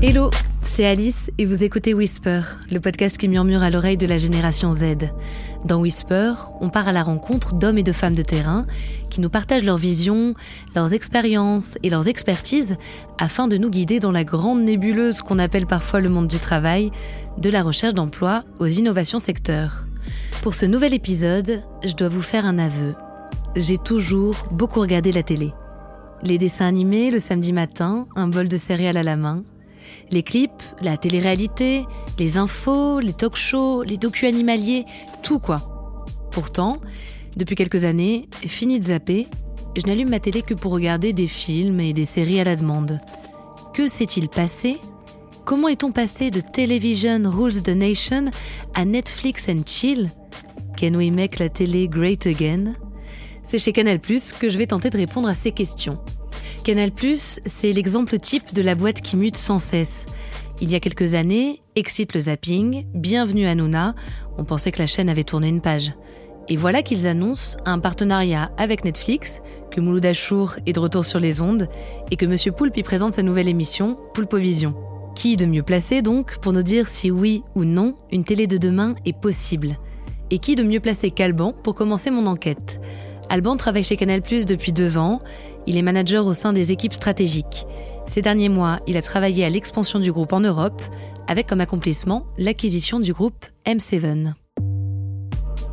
Hello, c'est Alice et vous écoutez Whisper, le podcast qui murmure à l'oreille de la génération Z. Dans Whisper, on part à la rencontre d'hommes et de femmes de terrain qui nous partagent leurs visions, leurs expériences et leurs expertises afin de nous guider dans la grande nébuleuse qu'on appelle parfois le monde du travail, de la recherche d'emploi aux innovations secteurs. Pour ce nouvel épisode, je dois vous faire un aveu. J'ai toujours beaucoup regardé la télé. Les dessins animés le samedi matin, un bol de céréales à la main, les clips, la télé-réalité, les infos, les talk-shows, les docus animaliers, tout quoi. Pourtant, depuis quelques années, fini de zapper, je n'allume ma télé que pour regarder des films et des séries à la demande. Que s'est-il passé? Comment est-on passé de Television Rules the Nation à Netflix and Chill? Can we make la télé great again? C'est chez Canal ⁇ que je vais tenter de répondre à ces questions. Canal+, c'est l'exemple type de la boîte qui mute sans cesse. Il y a quelques années, excite le zapping, bienvenue à Nouna, on pensait que la chaîne avait tourné une page. Et voilà qu'ils annoncent un partenariat avec Netflix, que Mouloud Achour est de retour sur les ondes, et que Monsieur Poulpe y présente sa nouvelle émission, Poulpovision. Qui de mieux placé donc pour nous dire si oui ou non une télé de demain est possible? Et qui de mieux placé qu'Alban pour commencer mon enquête? Alban travaille chez Canal Plus depuis deux ans il est manager au sein des équipes stratégiques. Ces derniers mois, il a travaillé à l'expansion du groupe en Europe, avec comme accomplissement l'acquisition du groupe M7.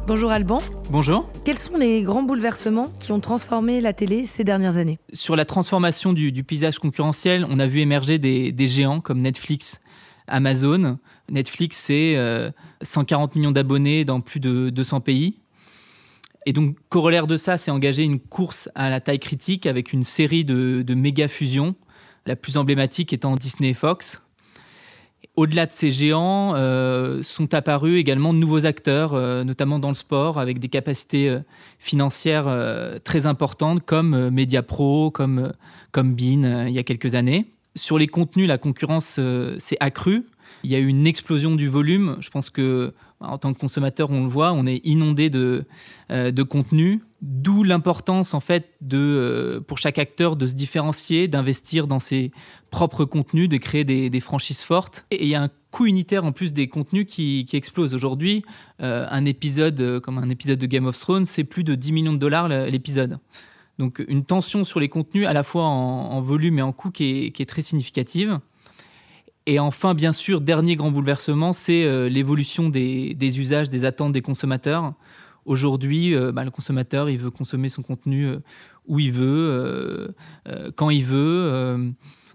Bonjour Alban. Bonjour. Quels sont les grands bouleversements qui ont transformé la télé ces dernières années? Sur la transformation du, paysage concurrentiel, on a vu émerger des, géants comme Netflix, Amazon. Netflix, c'est 140 euh, millions d'abonnés dans plus de 200 pays. Et donc, corollaire de ça, c'est engager une course à la taille critique avec une série de, méga fusions, la plus emblématique étant Disney et Fox. Au-delà de ces géants, euh, sont apparus également de nouveaux acteurs, euh, notamment dans le sport, avec des capacités euh, financières très importantes, comme MediaPro, comme, comme Bean, il y a quelques années. Sur les contenus, la concurrence s'est accrue. Il y a eu une explosion du volume. Je pense que en tant que consommateur, on le voit, on est inondé de, euh, de contenu, d'où l'importance en fait de, euh, pour chaque acteur de se différencier, d'investir dans ses propres contenus, de créer des, franchises fortes. Et il y a un coût unitaire en plus des contenus qui, qui explose aujourd'hui. Euh, un épisode comme un épisode de Game of Thrones, c'est plus de 10 millions de dollars l'épisode. Donc une tension sur les contenus à la fois en, volume et en coût qui est très significative. Et enfin, bien sûr, dernier grand bouleversement, c'est euh, l'évolution des, usages, des attentes des consommateurs. Aujourd'hui, euh, bah, le consommateur, il veut consommer son contenu euh, où il veut, quand il veut.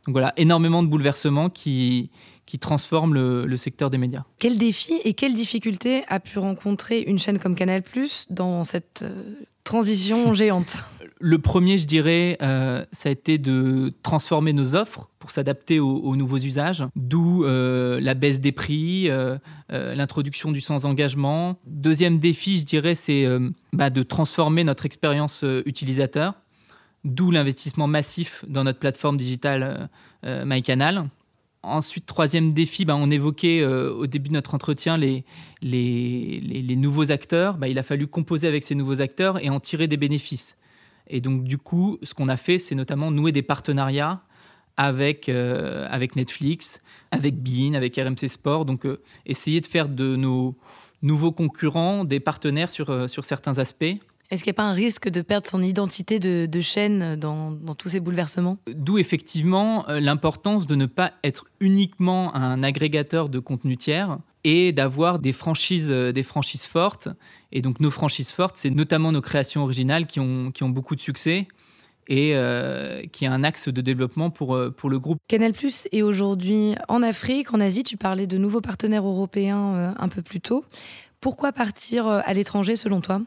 donc voilà, énormément de bouleversements qui, qui transforment le, secteur des médias. Quels défis et quelles difficultés a pu rencontrer une chaîne comme Canal dans cette transition géante Le premier, je dirais, euh, ça a été de transformer nos offres pour s'adapter aux, nouveaux usages, d'où euh, la baisse des prix, euh, l'introduction du sans-engagement. Deuxième défi, je dirais, c'est bah, de transformer notre expérience utilisateur, d'où l'investissement massif dans notre plateforme digitale MyCanal. Ensuite, troisième défi, bah, on évoquait au début de notre entretien les, les, nouveaux acteurs. Bah, il a fallu composer avec ces nouveaux acteurs et en tirer des bénéfices. Et donc, du coup, ce qu'on a fait, c'est notamment nouer des partenariats avec, euh, avec Netflix, avec Bein, avec RMC Sport. Donc, euh, essayer de faire de nos nouveaux concurrents des partenaires sur, euh, sur certains aspects. Est-ce qu'il n'y a pas un risque de perdre son identité de, chaîne dans, dans, tous ces bouleversements? D'où effectivement l'importance de ne pas être uniquement un agrégateur de contenu tiers, et d'avoir des franchises, euh, des franchises fortes. Et donc nos franchises fortes, c'est notamment nos créations originales qui ont, qui ont beaucoup de succès et euh, qui est un axe de développement pour, euh, pour le groupe. Canal Plus est aujourd'hui en Afrique, en Asie. Tu parlais de nouveaux partenaires européens un peu plus tôt. Pourquoi partir à l'étranger selon toi?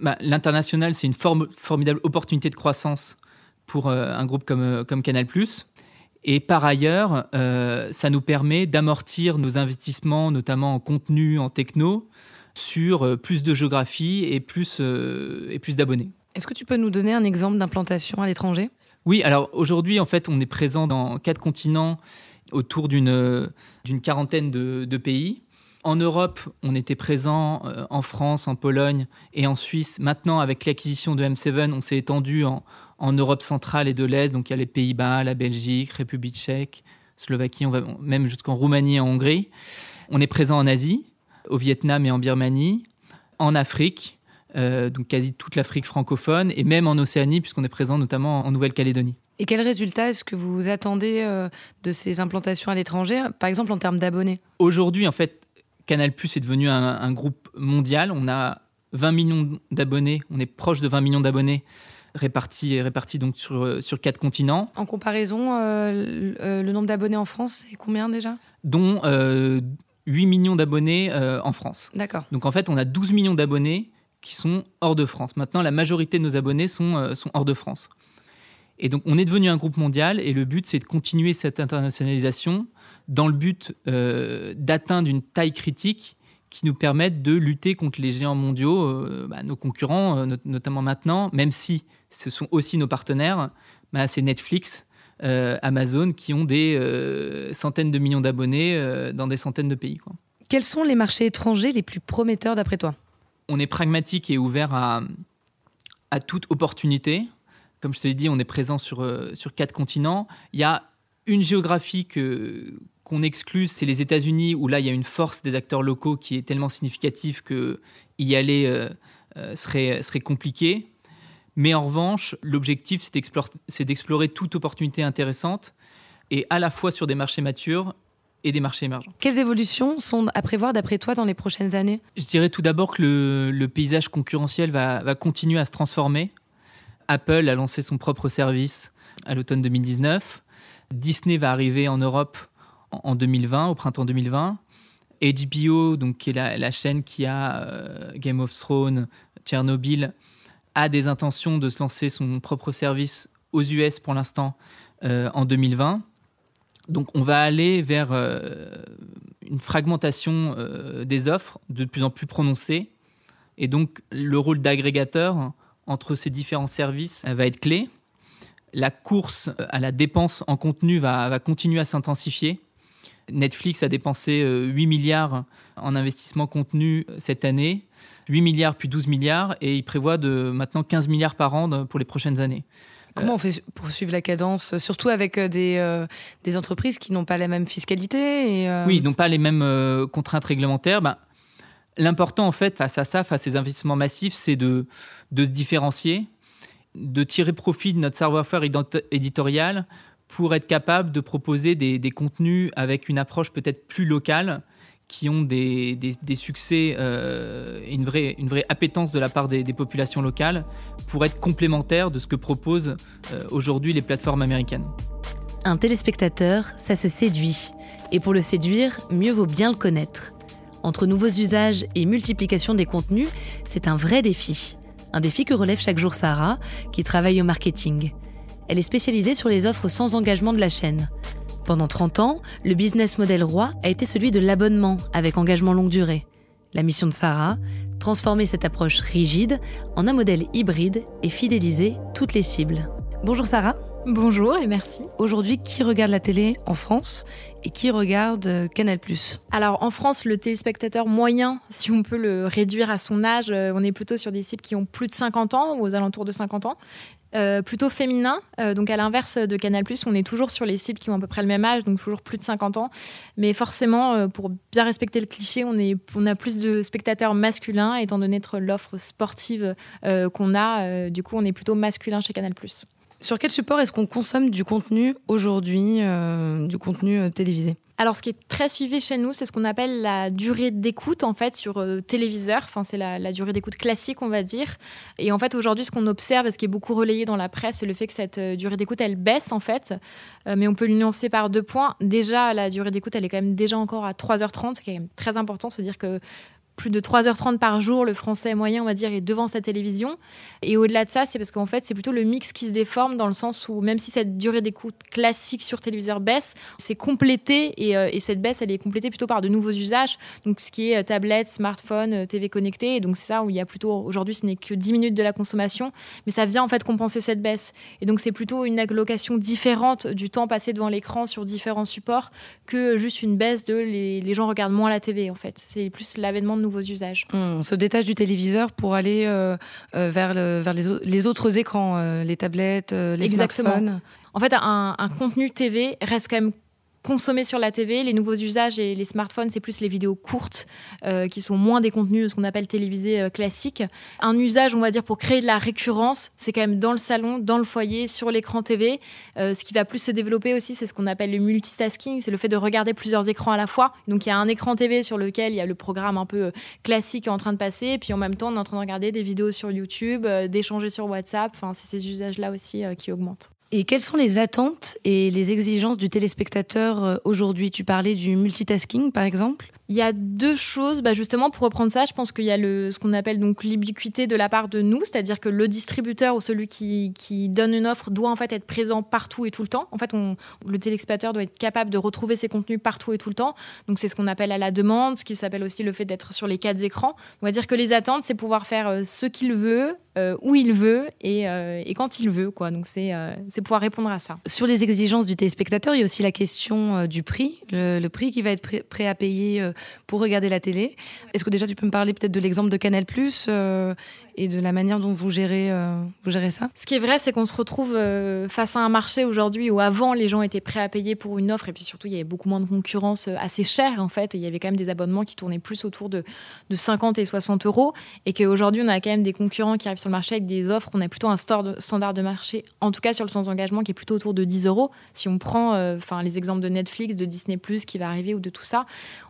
Bah, L'international, c'est une formidable opportunité de croissance pour un groupe comme, comme Canal. Et par ailleurs, euh, ça nous permet d'amortir nos investissements, notamment en contenu, en techno, sur euh, plus de géographie et plus, euh, et plus d'abonnés. Est-ce que tu peux nous donner un exemple d'implantation à l'étranger? Oui, alors aujourd'hui, en fait, on est présent dans quatre continents autour d'une quarantaine de, de, pays. En Europe, on était présent en France, en Pologne et en Suisse. Maintenant, avec l'acquisition de M7, on s'est étendu en, en Europe centrale et de l'Est. Donc il y a les Pays-Bas, la Belgique, République tchèque, Slovaquie, on va même jusqu'en Roumanie et en Hongrie. On est présent en Asie, au Vietnam et en Birmanie, en Afrique, euh, donc quasi toute l'Afrique francophone, et même en Océanie, puisqu'on est présent notamment en Nouvelle-Calédonie. Et quels résultats est-ce que vous attendez euh, de ces implantations à l'étranger, par exemple en termes d'abonnés? Aujourd'hui, en fait, Canal Plus est devenu un, groupe mondial. On a 20 millions d'abonnés, on est proche de 20 millions d'abonnés répartis, répartis donc sur, euh, sur quatre continents. En comparaison, le nombre d'abonnés en France, c'est combien déjà? Dont 8 millions d'abonnés en France. D'accord. Donc en fait, on a 12 millions d'abonnés qui sont hors de France. Maintenant, la majorité de nos abonnés sont, euh, sont hors de France. Et donc, on est devenu un groupe mondial et le but, c'est de continuer cette internationalisation dans le but euh, d'atteindre une taille critique qui nous permette de lutter contre les géants mondiaux, euh, bah, nos concurrents, notamment maintenant, même si ce sont aussi nos partenaires, bah, c'est Netflix, Amazon, qui ont des centaines de millions d'abonnés dans des centaines de pays. Quoi. Quels sont les marchés étrangers les plus prometteurs d'après toi? On est pragmatique et ouvert à, à toute opportunité. Comme je te l'ai dit, on est présent sur, euh, sur quatre continents. Il y a une géographie qu'on exclut, c'est les États-Unis, où là, il y a une force des acteurs locaux qui est tellement significative que y aller euh, euh, serait, serait compliqué. Mais en revanche, l'objectif, c'est d'explorer toute opportunité intéressante, et à la fois sur des marchés matures et des marchés émergents. Quelles évolutions sont à prévoir d'après toi dans les prochaines années? Je dirais tout d'abord que le, paysage concurrentiel va, continuer à se transformer. Apple a lancé son propre service à l'automne 2019. Disney va arriver en Europe en, 2020, au printemps 2020. HBO, donc, qui est la, chaîne qui a euh, Game of Thrones, Tchernobyl, a des intentions de se lancer son propre service aux US pour l'instant euh, en 2020. Donc on va aller vers euh, une fragmentation des offres de plus en plus prononcée. Et donc le rôle d'agrégateur entre ces différents services va être clé. La course à la dépense en contenu va, continuer à s'intensifier. Netflix a dépensé 8 euh, milliards en investissement contenu cette année, 8 milliards puis 12 milliards, et il prévoit de maintenant 15 milliards par an pour les prochaines années. Comment on fait pour suivre la cadence, surtout avec euh, des, euh, des entreprises qui n'ont pas la même fiscalité et euh, Oui, n'ont pas les mêmes contraintes réglementaires. Ben, L'important, en fait, face à ça, face à ces investissements massifs, c'est de, de se différencier, de tirer profit de notre savoir-faire éditorial pour être capable de proposer des, contenus avec une approche peut-être plus locale qui ont des, succès euh, et une vraie, une appétence de la part des, populations locales pour être complémentaires de ce que proposent euh, aujourd'hui les plateformes américaines. Un téléspectateur, ça se séduit. Et pour le séduire, mieux vaut bien le connaître. Entre nouveaux usages et multiplication des contenus, c'est un vrai défi. Un défi que relève chaque jour Sarah, qui travaille au marketing. Elle est spécialisée sur les offres sans engagement de la chaîne. Pendant 30 ans, le business model roi a été celui de l'abonnement avec engagement longue durée. La mission de Sarah, transformer cette approche rigide en un modèle hybride et fidéliser toutes les cibles. Bonjour Sarah. Bonjour et merci. Aujourd'hui, qui regarde la télé en France et qui regarde euh, Canal ⁇ Alors en France, le téléspectateur moyen, si on peut le réduire à son âge, euh, on est plutôt sur des cibles qui ont plus de 50 ans ou aux alentours de 50 ans. Euh, plutôt féminin. Euh, donc à l'inverse de Canal+, on est toujours sur les cibles qui ont à peu près le même âge, donc toujours plus de 50 ans. Mais forcément, euh, pour bien respecter le cliché, on, est, on a plus de spectateurs masculins, étant donné l'offre sportive qu'on a. du coup, on est plutôt masculin chez Canal+. Sur quel support est-ce qu'on consomme du contenu aujourd'hui, du contenu télévisé? Alors, ce qui est très suivi chez nous, c'est ce qu'on appelle la durée d'écoute, en fait, sur euh, téléviseur. Enfin, c'est la, durée d'écoute classique, on va dire. Et en fait, aujourd'hui, ce qu'on observe, et ce qui est beaucoup relayé dans la presse, c'est le fait que cette euh, durée d'écoute, elle baisse, en fait. Euh, mais on peut l'nuancer par deux points. Déjà, la durée d'écoute, elle est quand même déjà encore à 3h30, ce qui est très important, se dire que plus de 3h30 par jour, le français moyen, on va dire, est devant sa télévision. Et au-delà de ça, c'est parce qu'en fait, c'est plutôt le mix qui se déforme dans le sens où même si cette durée d'écoute classique sur téléviseur baisse, c'est complété et, euh, et, cette baisse, elle est complétée plutôt par de nouveaux usages. Donc, ce qui est euh, tablette, smartphone, euh, TV connectée. Et donc, c'est ça où il y a plutôt, aujourd'hui, ce n'est que 10 minutes de la consommation, mais ça vient en fait compenser cette baisse. Et donc, c'est plutôt une allocation différente du temps passé devant l'écran sur différents supports que juste une baisse de les, les gens regardent moins la TV, en fait. C'est plus l'avènement de nouveaux usages. On se détache du téléviseur pour aller euh, euh, vers, vers les, autres écrans, euh, les tablettes, les Exactement. smartphones. En fait, un, contenu TV reste quand même consommer sur la TV. Les nouveaux usages et les smartphones, c'est plus les vidéos courtes euh, qui sont moins des contenus ce qu'on appelle télévisés euh, classiques. Un usage, on va dire, pour créer de la récurrence, c'est quand même dans le salon, dans le foyer, sur l'écran TV. Euh, ce qui va plus se développer aussi, c'est ce qu'on appelle le multitasking, c'est le fait de regarder plusieurs écrans à la fois. Donc il y a un écran TV sur lequel il y a le programme un peu classique en train de passer, et puis en même temps, on est en train de regarder des vidéos sur YouTube, d'échanger sur WhatsApp. Enfin, c'est ces usages-là aussi qui augmentent. Et quelles sont les attentes et les exigences du téléspectateur euh, aujourd'hui? Tu parlais du multitasking, par exemple? Il y a deux choses, bah justement pour reprendre ça, je pense qu'il y a le, ce qu'on appelle donc l'ubiquité de la part de nous, c'est-à-dire que le distributeur ou celui qui, qui, donne une offre doit en fait être présent partout et tout le temps. En fait, le téléspectateur doit être capable de retrouver ses contenus partout et tout le temps. Donc c'est ce qu'on appelle à la demande, ce qui s'appelle aussi le fait d'être sur les quatre écrans. On va dire que les attentes, c'est pouvoir faire euh, ce qu'il veut, euh, où il veut et, et, quand il veut. Quoi. Donc c'est c'est pouvoir répondre à ça. Sur les exigences du téléspectateur, il y a aussi la question du prix, le, le, prix qui va être prêt à payer pour regarder la télé. Est-ce que déjà tu peux me parler peut-être de l'exemple de Canal euh, et de la manière dont vous gérez, euh, vous gérez ça Ce qui est vrai, c'est qu'on se retrouve euh, face à un marché aujourd'hui où avant les gens étaient prêts à payer pour une offre et puis surtout il y avait beaucoup moins de concurrence assez chère en fait. Et il y avait quand même des abonnements qui tournaient plus autour de, de 50 et 60 euros et qu'aujourd'hui on a quand même des concurrents qui arrivent sur le marché avec des offres. On a plutôt un standard de marché, en tout cas sur le sans engagement, qui est plutôt autour de 10 euros. Si on prend les exemples de Netflix, de Disney qui va arriver ou de tout ça,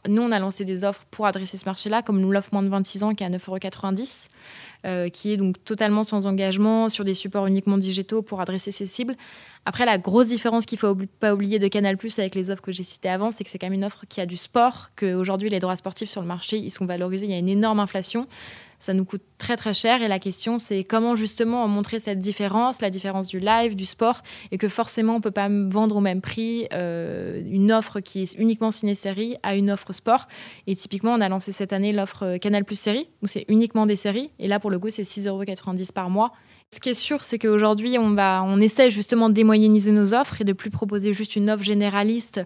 nous on a lancé des offres pour adresser ce marché-là, comme l'offre moins de 26 ans qui est à 9,90 euros, qui est donc totalement sans engagement sur des supports uniquement digitaux pour adresser ces cibles. Après, la grosse différence qu'il ne faut pas oublier de Canal Plus avec les offres que j'ai citées avant, c'est que c'est quand même une offre qui a du sport, qu'aujourd'hui les droits sportifs sur le marché, ils sont valorisés, il y a une énorme inflation ça nous coûte très très cher et la question c'est comment justement montrer cette différence, la différence du live, du sport et que forcément on peut pas vendre au même prix euh, une offre qui est uniquement ciné-série à une offre sport. Et typiquement on a lancé cette année l'offre euh, Canal Plus série où c'est uniquement des séries et là pour le coup c'est 6,90€ par mois. Ce qui est sûr, c'est qu'aujourd'hui, on, on essaie justement de démoyenniser nos offres et de plus proposer juste une offre généraliste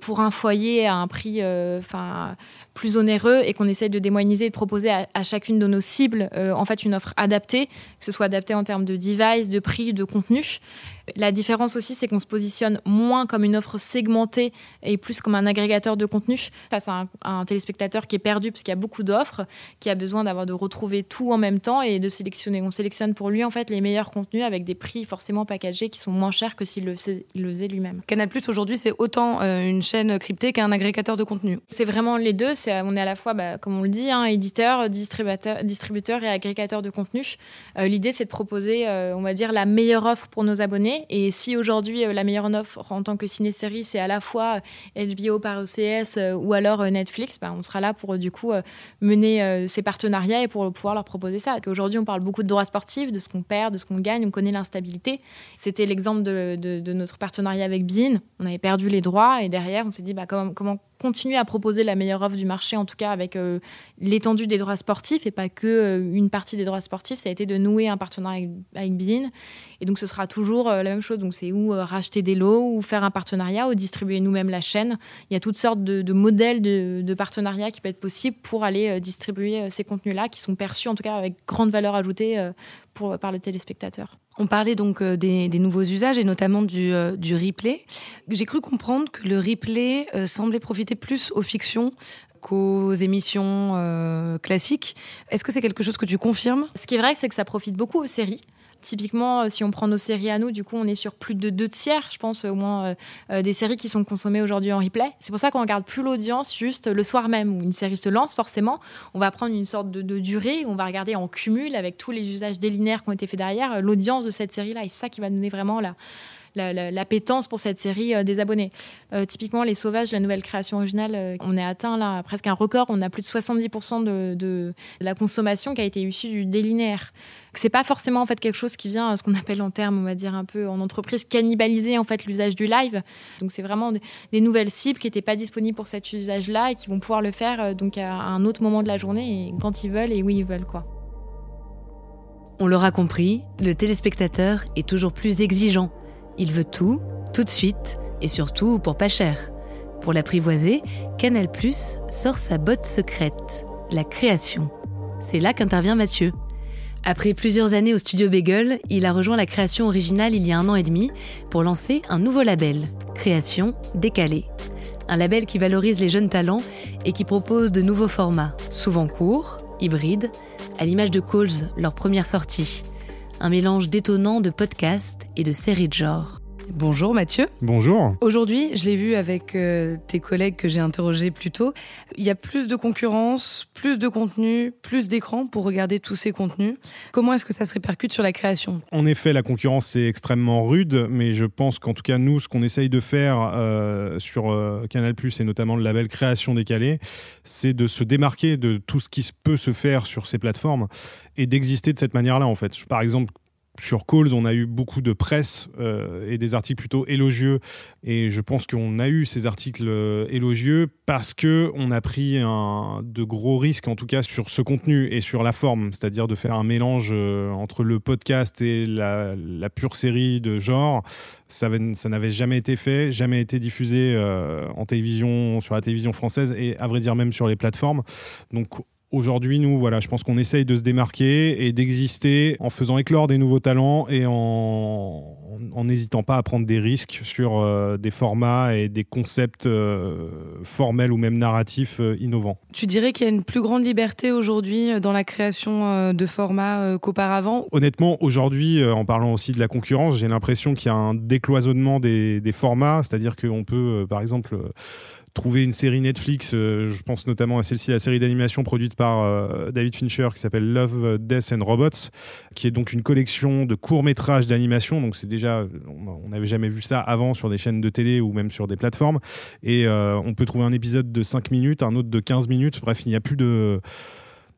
pour un foyer à un prix enfin plus onéreux et qu'on essaye de démoyenniser et de proposer à, chacune de nos cibles euh, en fait une offre adaptée, que ce soit adapté en termes de device, de prix, de contenu. La différence aussi, c'est qu'on se positionne moins comme une offre segmentée et plus comme un agrégateur de contenu face à un, téléspectateur qui est perdu parce qu'il y a beaucoup d'offres, qui a besoin d'avoir de retrouver tout en même temps et de sélectionner. On sélectionne pour lui en fait les meilleurs contenus avec des prix forcément packagés qui sont moins chers que s'il le, faisait lui-même. Canal Plus aujourd'hui, c'est autant euh, une chaîne cryptée qu'un agrégateur de contenu. C'est vraiment les deux. on est à la fois, bah, comme on le dit, hein, éditeur, distributeur, distributeur et agrégateur de contenu. Euh, l'idée, c'est de proposer, euh, on va dire, la meilleure offre pour nos abonnés et si aujourd'hui, euh, la meilleure offre en tant que ciné-série, c'est à la fois HBO par OCS ou alors Netflix, bah, on sera là pour du coup mener ces partenariats et pour pouvoir leur proposer ça. Aujourd'hui, on parle beaucoup de droits sportifs, de ce qu'on perd, de ce qu'on gagne, on connaît l'instabilité. C'était l'exemple de, notre partenariat avec Bean. On avait perdu les droits et derrière, on s'est dit bah, comment, continuer à proposer la meilleure offre du marché, en tout cas avec l'étendue des droits sportifs et pas que une partie des droits sportifs. Ça a été de nouer un partenariat avec, avec Bean et donc, ce sera toujours euh, la même chose. Donc, c'est ou euh, racheter des lots, ou faire un partenariat, ou distribuer nous-mêmes la chaîne. Il y a toutes sortes de, modèles de, de partenariats qui peuvent être possibles pour aller euh, distribuer ces contenus-là, qui sont perçus en tout cas avec grande valeur ajoutée pour, par le téléspectateur. On parlait donc des, nouveaux usages et notamment du, du replay. J'ai cru comprendre que le replay semblait profiter plus aux fictions qu'aux émissions classiques. Est-ce que c'est quelque chose que tu confirmes? Ce qui est vrai, c'est que ça profite beaucoup aux séries. Typiquement, euh, si on prend nos séries à nous, du coup, on est sur plus de deux tiers, je pense, au moins, euh, euh, des séries qui sont consommées aujourd'hui en replay. C'est pour ça qu'on regarde plus l'audience juste le soir même où une série se lance, forcément. On va prendre une sorte de, durée, on va regarder en cumul avec tous les usages délinéaires qui ont été faits derrière, l'audience de cette série-là. Et c'est ça qui va donner vraiment la, l'appétence pour cette série des abonnés. typiquement, Les Sauvages, la nouvelle création originale, on est atteint là presque un record. On a plus de 70% de, la consommation qui a été issue du délinéaire c'est pas forcément en fait quelque chose qui vient, ce qu'on appelle en termes, on va dire un peu en entreprise, cannibaliser en fait l'usage du live. Donc c'est vraiment des, nouvelles cibles qui n'étaient pas disponibles pour cet usage-là et qui vont pouvoir le faire euh, donc à un autre moment de la journée et quand ils veulent et où ils veulent quoi. On l'aura compris, le téléspectateur est toujours plus exigeant. Il veut tout, tout de suite et surtout pour pas cher. Pour l'apprivoiser, Canal+ sort sa botte secrète, la création. C'est là qu'intervient Mathieu Après plusieurs années au studio Bagel, il a rejoint la création originale il y a un an et demi pour lancer un nouveau label, Création Décalée. Un label qui valorise les jeunes talents et qui propose de nouveaux formats, souvent courts, hybrides, à l'image de Calls, leur première sortie. Un mélange détonnant de podcasts et de séries de genre. Bonjour Mathieu. Bonjour. Aujourd'hui, je l'ai vu avec euh, tes collègues que j'ai interrogés plus tôt, il y a plus de concurrence, plus de contenu, plus d'écran pour regarder tous ces contenus. Comment est-ce que ça se répercute sur la création? En effet, la concurrence est extrêmement rude, mais je pense qu'en tout cas, nous, ce qu'on essaye de faire euh, sur euh, Canal ⁇ et notamment le label Création décalée, c'est de se démarquer de tout ce qui peut se faire sur ces plateformes et d'exister de cette manière-là, en fait. Par exemple, sur Calls, on a eu beaucoup de presse euh, et des articles plutôt élogieux. Et je pense qu'on a eu ces articles euh, élogieux parce que on a pris de gros risques, en tout cas sur ce contenu et sur la forme, c'est-à-dire de faire un mélange euh, entre le podcast et la, pure série de genre. Ça, ça n'avait jamais été fait, jamais été diffusé en télévision, sur la télévision française et à vrai dire même sur les plateformes. Donc Aujourd'hui, nous, voilà, je pense qu'on essaye de se démarquer et d'exister en faisant éclore des nouveaux talents et en n'hésitant pas à prendre des risques sur euh, des formats et des concepts euh, formels ou même narratifs euh, innovants. Tu dirais qu'il y a une plus grande liberté aujourd'hui dans la création de formats qu'auparavant? Honnêtement, aujourd'hui, en parlant aussi de la concurrence, j'ai l'impression qu'il y a un décloisonnement des, des formats, c'est-à-dire qu'on peut, par exemple, trouver une série Netflix, euh, je pense notamment à celle-ci, la série d'animation produite par euh, David Fincher qui s'appelle Love, Death and Robots, qui est donc une collection de courts-métrages d'animation. Donc c'est déjà, on n'avait jamais vu ça avant sur des chaînes de télé ou même sur des plateformes. Et euh, on peut trouver un épisode de 5 minutes, un autre de 15 minutes. Bref, il n'y a plus de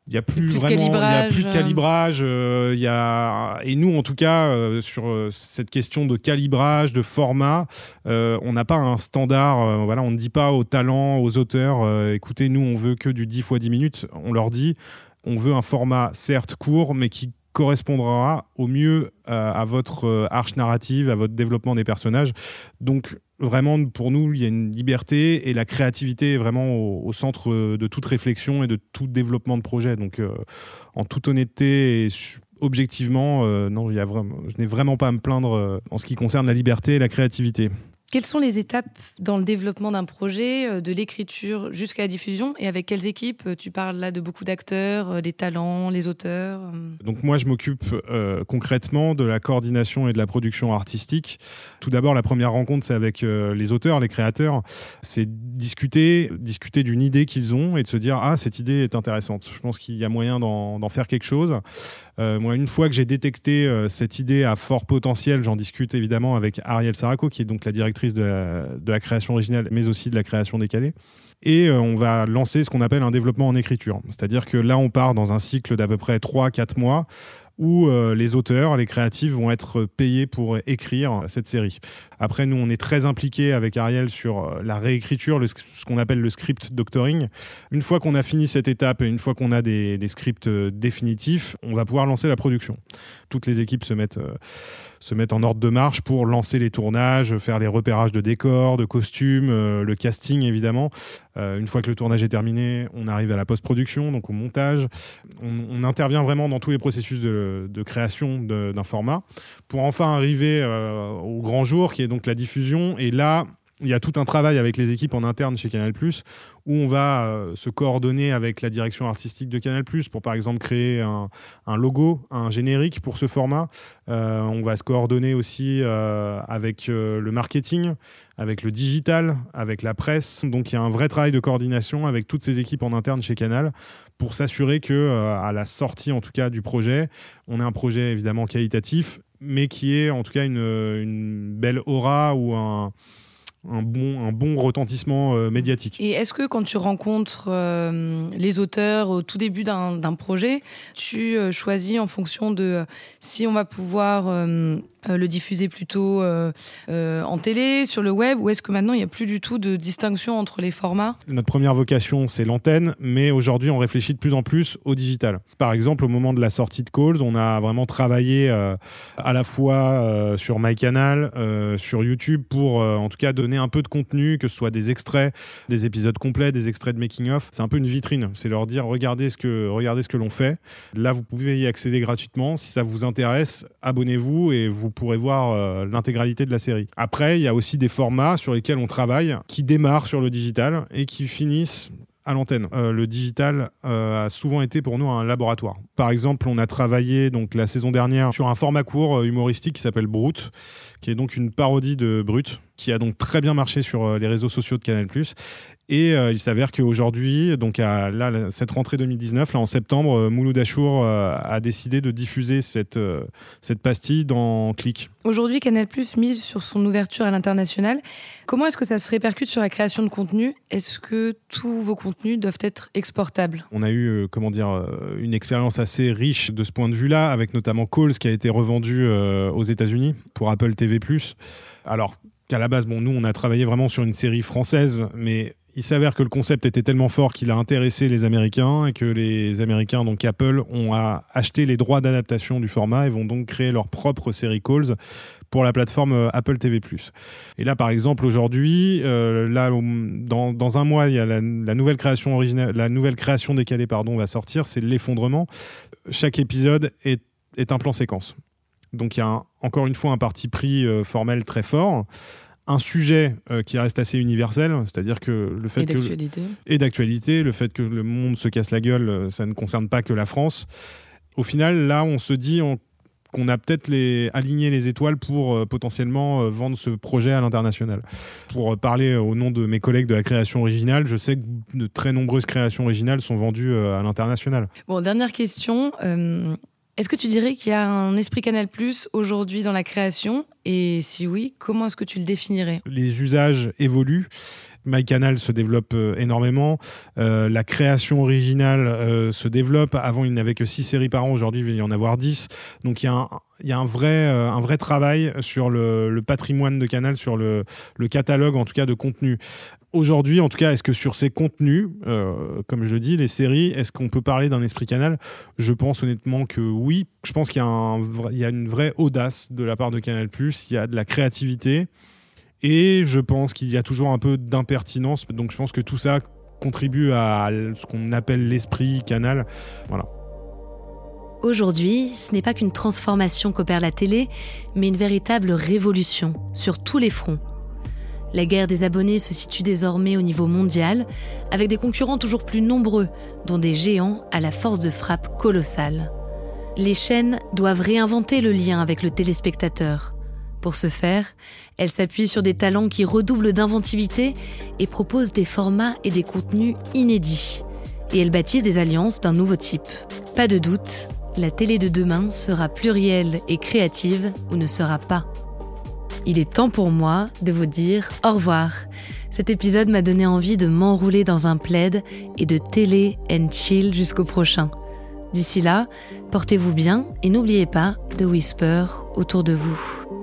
il n'y a plus, vraiment il a plus de calibrage euh, il y a et nous en tout cas euh, sur euh, cette question de calibrage de format on n'a pas un standard voilà on ne dit pas aux talents aux auteurs écoutez nous on veut que du 10 fois 10 minutes. On leur dit on veut un format certes court mais qui correspondra au mieux à votre arche narrative à votre développement des personnages. Donc vraiment, pour nous, il y a une liberté et la créativité est vraiment au, centre de toute réflexion et de tout développement de projet. Donc, euh, en toute honnêteté et objectivement, euh, y a vraiment, je n'ai vraiment pas à me plaindre euh, en ce qui concerne la liberté et la créativité. Quelles sont les étapes dans le développement d'un projet, euh, de l'écriture jusqu'à la diffusion Et avec quelles équipes euh, Tu parles là de beaucoup d'acteurs, des euh, talents, les auteurs Donc moi, je m'occupe concrètement de la coordination et de la production artistique. Tout d'abord, la première rencontre, c'est avec les auteurs, les créateurs. C'est discuter, discuter d'une idée qu'ils ont et de se dire, ah, cette idée est intéressante. Je pense qu'il y a moyen d'en faire quelque chose. Euh, moi, une fois que j'ai détecté euh, cette idée à fort potentiel, j'en discute évidemment avec Ariel Saraco, qui est donc la directrice de la, création originale, mais aussi de la création décalée. Et euh, on va lancer ce qu'on appelle un développement en écriture. C'est-à-dire que là, on part dans un cycle d'à peu près 3-4 mois où euh, les auteurs, les créatifs vont être payés pour écrire cette série. Après, nous, on est très impliqués avec Ariel sur euh, la réécriture, ce qu'on appelle le script doctoring. Une fois qu'on a fini cette étape et une fois qu'on a des, scripts euh, définitifs, on va pouvoir lancer la production. Toutes les équipes se mettent se mettent en ordre de marche pour lancer les tournages, faire les repérages de décors, de costumes, euh, le casting évidemment. Euh, une fois que le tournage est terminé, on arrive à la post-production, donc au montage. On, intervient vraiment dans tous les processus de, création d'un format pour enfin arriver euh, au grand jour qui est donc la diffusion. Et là, il y a tout un travail avec les équipes en interne chez Canal+, où on va euh, se coordonner avec la direction artistique de Canal+, pour par exemple créer un, logo, un générique pour ce format. Euh, on va se coordonner aussi euh, avec le marketing, avec le digital, avec la presse. Donc il y a un vrai travail de coordination avec toutes ces équipes en interne chez Canal pour s'assurer que à la sortie en tout cas du projet, on ait un projet évidemment qualitatif, mais qui ait en tout cas une belle aura ou un un bon, un bon retentissement euh, médiatique. Et est-ce que quand tu rencontres euh, les auteurs au tout début d'un projet, tu euh, choisis en fonction de si on va pouvoir le diffuser plutôt euh, euh, en télé, sur le web, ou est-ce que maintenant il n'y a plus du tout de distinction entre les formats? Notre première vocation, c'est l'antenne, mais aujourd'hui, on réfléchit de plus en plus au digital. Par exemple, au moment de la sortie de Calls, on a vraiment travaillé à la fois sur MyCanal, sur YouTube, pour en tout cas donner un peu de contenu, que ce soit des extraits, des épisodes complets, des extraits de making-of. C'est un peu une vitrine, c'est leur dire regardez ce que, que l'on fait. Là, vous pouvez y accéder gratuitement. Si ça vous intéresse, abonnez-vous et vous pourrez voir euh, l'intégralité de la série. Après, il y a aussi des formats sur lesquels on travaille qui démarrent sur le digital et qui finissent à l'antenne. Euh, le digital euh, a souvent été pour nous un laboratoire. Par exemple, on a travaillé donc la saison dernière sur un format court humoristique qui s'appelle Brut, qui est donc une parodie de Brut, qui a donc très bien marché sur les réseaux sociaux de Canal+. Et euh, il s'avère qu'aujourd'hui, donc à là, cette rentrée 2019, là en septembre, euh, Mouloud Achour euh, a décidé de diffuser cette, cette pastille dans Click. Aujourd'hui, Canal Plus mise sur son ouverture à l'international. Comment est-ce que ça se répercute sur la création de contenu? Est-ce que tous vos contenus doivent être exportables? On a eu, comment dire, une expérience assez riche de ce point de vue-là, avec notamment Calls qui a été revendu aux États-Unis pour Apple TV+. Alors qu'à la base, bon, nous, on a travaillé vraiment sur une série française, mais il s'avère que le concept était tellement fort qu'il a intéressé les Américains et que les Américains, donc Apple, ont acheté les droits d'adaptation du format et vont donc créer leur propre série Calls pour la plateforme euh, Apple TV+. Et là, par exemple, aujourd'hui, euh, là, dans, un mois, il y a la, nouvelle création originale, la nouvelle création décalée, pardon, va sortir. C'est l'effondrement. Chaque épisode est, un plan séquence. Donc il y a encore une fois un parti pris euh, formel très fort un sujet euh, qui reste assez universel, c'est-à-dire que le fait et d'actualité. et d'actualité, le fait que le monde se casse la gueule, euh, ça ne concerne pas que la France. Au final, là, on se dit qu'on a peut-être les, aligné les étoiles pour euh, potentiellement vendre ce projet à l'international. Pour parler au nom de mes collègues de la création originale, je sais que de très nombreuses créations originales sont vendues à l'international. Bon, dernière question. Est-ce que tu dirais qu'il y a un esprit Canal Plus aujourd'hui dans la création? Et si oui, comment est-ce que tu le définirais? Les usages évoluent. MyCanal se développe euh, énormément. Euh, la création originale euh, se développe. Avant, il n'y avait que 6 séries par an. Aujourd'hui, il va y en avoir 10. Donc, il y a un, il y a un vrai, travail sur le, patrimoine de Canal, sur le, catalogue en tout cas de contenu aujourd'hui, en tout cas, est-ce que sur ces contenus, euh, comme je le dis, les séries, est-ce qu'on peut parler d'un esprit canal? Je pense honnêtement que oui. Je pense qu'il y, a une vraie audace de la part de Canal+, il y a de la créativité, et je pense qu'il y a toujours un peu d'impertinence. Donc je pense que tout ça contribue à ce qu'on appelle l'esprit canal. Voilà. Aujourd'hui, ce n'est pas qu'une transformation qu'opère la télé, mais une véritable révolution sur tous les fronts la guerre des abonnés se situe désormais au niveau mondial, avec des concurrents toujours plus nombreux, dont des géants à la force de frappe colossale. Les chaînes doivent réinventer le lien avec le téléspectateur. Pour ce faire, elles s'appuient sur des talents qui redoublent d'inventivité et proposent des formats et des contenus inédits. Et elles bâtissent des alliances d'un nouveau type. Pas de doute, la télé de demain sera plurielle et créative ou ne sera pas. Il est temps pour moi de vous dire au revoir. Cet épisode m'a donné envie de m'enrouler dans un plaid et de télé and chill jusqu'au prochain. D'ici là, portez-vous bien et n'oubliez pas de whisper autour de vous.